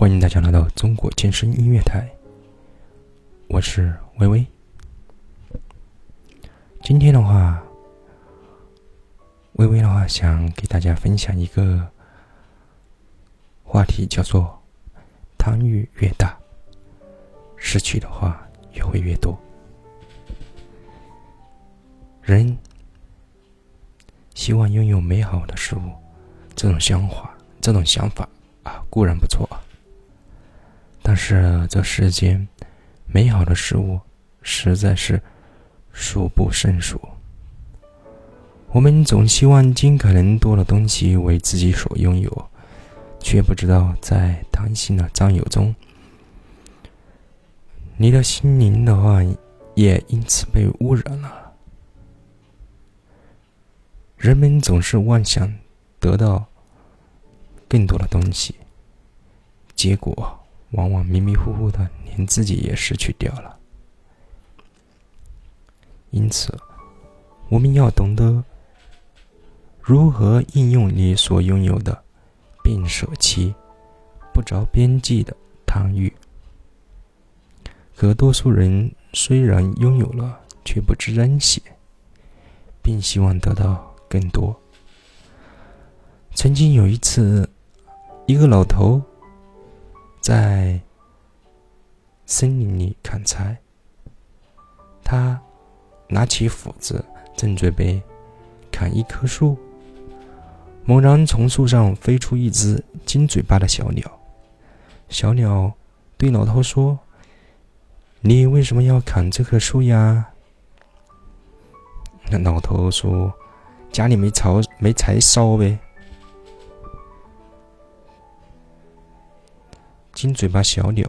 欢迎大家来到中国健身音乐台，我是微微。今天的话，微微的话想给大家分享一个话题，叫做“贪欲越大，失去的话也会越多”。人希望拥有美好的事物，这种想法，这种想法啊，固然不错啊。但是这世间美好的事物实在是数不胜数。我们总希望尽可能多的东西为自己所拥有，却不知道在贪心的占有中，你的心灵的话也因此被污染了。人们总是妄想得到更多的东西，结果。往往迷迷糊糊的，连自己也失去掉了。因此，我们要懂得如何应用你所拥有的，并舍弃不着边际的贪欲。可多数人虽然拥有了，却不知珍惜，并希望得到更多。曾经有一次，一个老头。在森林里砍柴，他拿起斧子，正准备砍一棵树，猛然从树上飞出一只金嘴巴的小鸟。小鸟对老头说：“你为什么要砍这棵树呀？”那老头说：“家里没柴，没柴烧呗。”金嘴巴小鸟，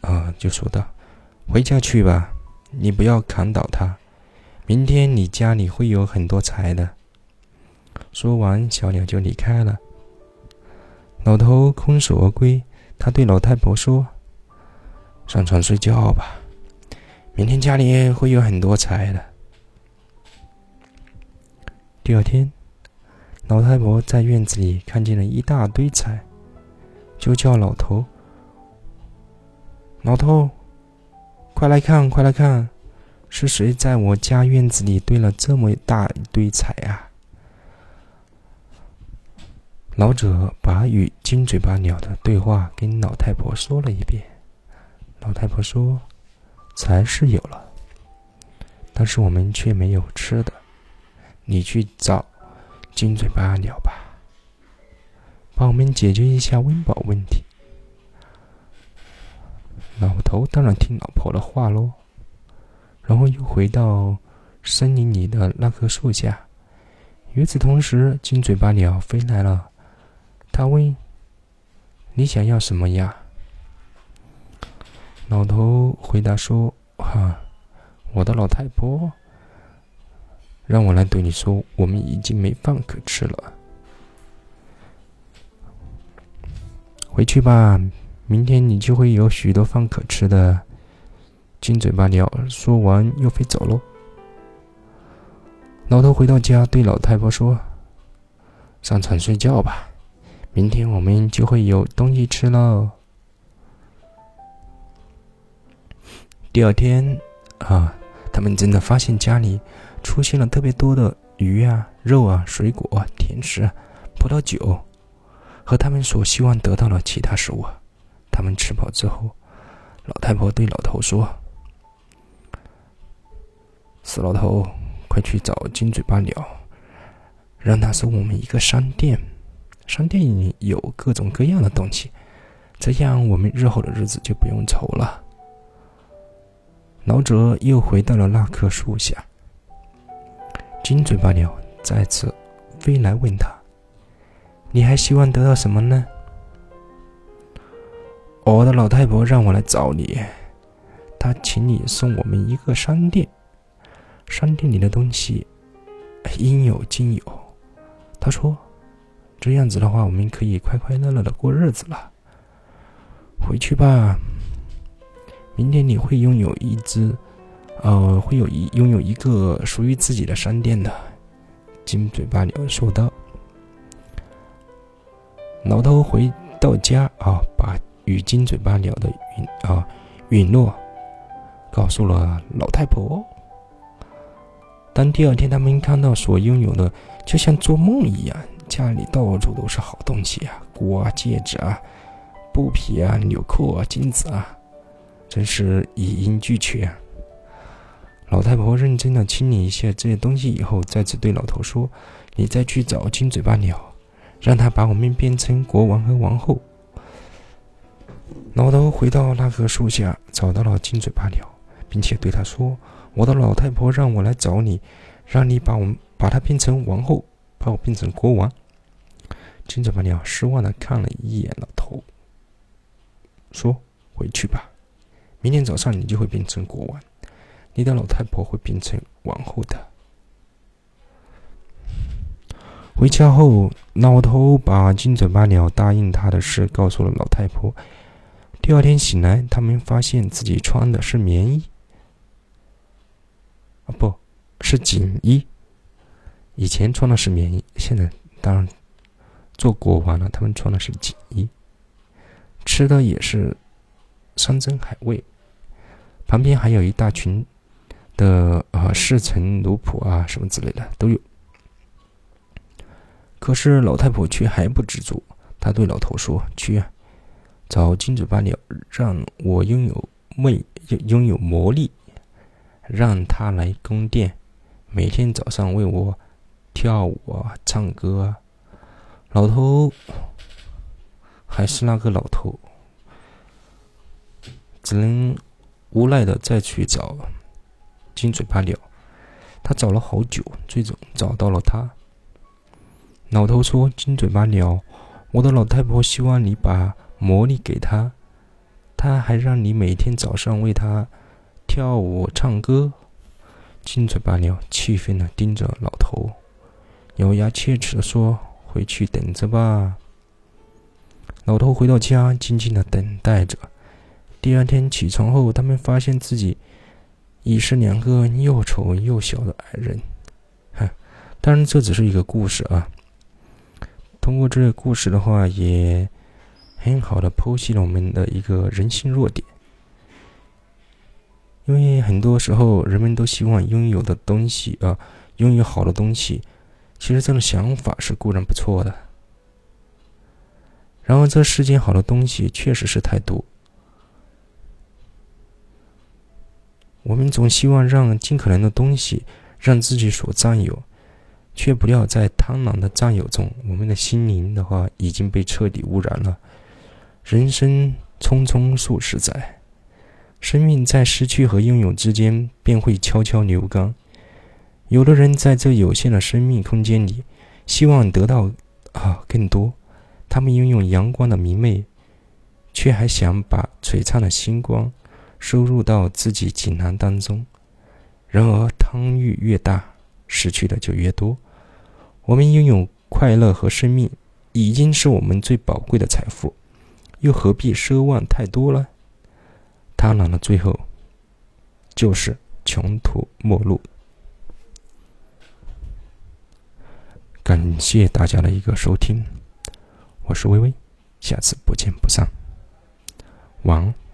啊，就说道：“回家去吧，你不要砍倒它。明天你家里会有很多柴的。”说完，小鸟就离开了。老头空手而归，他对老太婆说：“上床睡觉吧，明天家里会有很多柴的。”第二天，老太婆在院子里看见了一大堆柴。就叫老头，老头，快来看，快来看，是谁在我家院子里堆了这么大一堆柴啊？老者把与金嘴巴鸟的对话跟老太婆说了一遍。老太婆说：“柴是有了，但是我们却没有吃的。你去找金嘴巴鸟吧。”帮我们解决一下温饱问题。老头当然听老婆的话喽，然后又回到森林里的那棵树下。与此同时，金嘴巴鸟飞来了。他问：“你想要什么呀？”老头回答说：“哈，我的老太婆让我来对你说，我们已经没饭可吃了。”回去吧，明天你就会有许多饭可吃的。金嘴巴鸟说完，又飞走喽。老头回到家，对老太婆说：“上床睡觉吧，明天我们就会有东西吃喽。”第二天啊，他们真的发现家里出现了特别多的鱼啊、肉啊、水果、甜食、葡萄酒。和他们所希望得到的其他食物，他们吃饱之后，老太婆对老头说：“死老头，快去找金嘴巴鸟，让他送我们一个商店。商店里有各种各样的东西，这样我们日后的日子就不用愁了。”老者又回到了那棵树下，金嘴巴鸟再次飞来问他。你还希望得到什么呢？我的老太婆让我来找你，她请你送我们一个商店，商店里的东西应有尽有。她说：“这样子的话，我们可以快快乐乐的过日子了。”回去吧，明天你会拥有一只，呃，会有一拥有一个属于自己的商店的。金嘴巴鸟说道。老头回到家啊，把与金嘴巴鸟的允啊允诺告诉了老太婆。当第二天他们看到所拥有的，就像做梦一样，家里到处都是好东西啊，锅啊、戒指啊、布匹啊、纽扣啊、金子啊，真是一应俱全。老太婆认真的清理一下这些东西以后，再次对老头说：“你再去找金嘴巴鸟，让他把我们变成国王和王后。”老头回到那棵树下，找到了金嘴巴鸟，并且对他说：“我的老太婆让我来找你，让你把我们把它变成王后，把我变成国王。”金嘴巴鸟失望的看了一眼老头，说：“回去吧，明天早上你就会变成国王。”你的老太婆会变成王后的。回家后，老头把金嘴巴鸟答应他的事告诉了老太婆。第二天醒来，他们发现自己穿的是棉衣，啊，不是锦衣。以前穿的是棉衣，现在当然做国王了，他们穿的是锦衣，吃的也是山珍海味，旁边还有一大群。的啊，侍臣、奴仆啊，什么之类的都有。可是老太婆却还不知足，她对老头说：“去，找金嘴巴鸟，让我拥有魅，拥有魔力，让他来宫殿，每天早上为我跳舞，唱歌。”老头还是那个老头，只能无奈的再去找。金嘴巴鸟，他找了好久，最终找到了他。老头说：“金嘴巴鸟，我的老太婆希望你把魔力给她，她还让你每天早上为她跳舞唱歌。”金嘴巴鸟气愤的盯着老头，咬牙切齿的说：“回去等着吧。”老头回到家，静静的等待着。第二天起床后，他们发现自己。已是两个又丑又小的矮人，哈！当然，这只是一个故事啊。通过这个故事的话，也很好的剖析了我们的一个人性弱点。因为很多时候，人们都希望拥有的东西啊，拥有好的东西，其实这种想法是固然不错的。然而，这世间好的东西确实是太多。我们总希望让尽可能的东西让自己所占有，却不料在贪婪的占有中，我们的心灵的话已经被彻底污染了。人生匆匆数十载，生命在失去和拥有之间便会悄悄流干。有的人在这有限的生命空间里，希望得到啊更多，他们拥有阳光的明媚，却还想把璀璨的星光。收入到自己锦囊当中，然而贪欲越大，失去的就越多。我们拥有快乐和生命，已经是我们最宝贵的财富，又何必奢望太多呢？贪婪的最后，就是穷途末路。感谢大家的一个收听，我是微微，下次不见不散，晚安。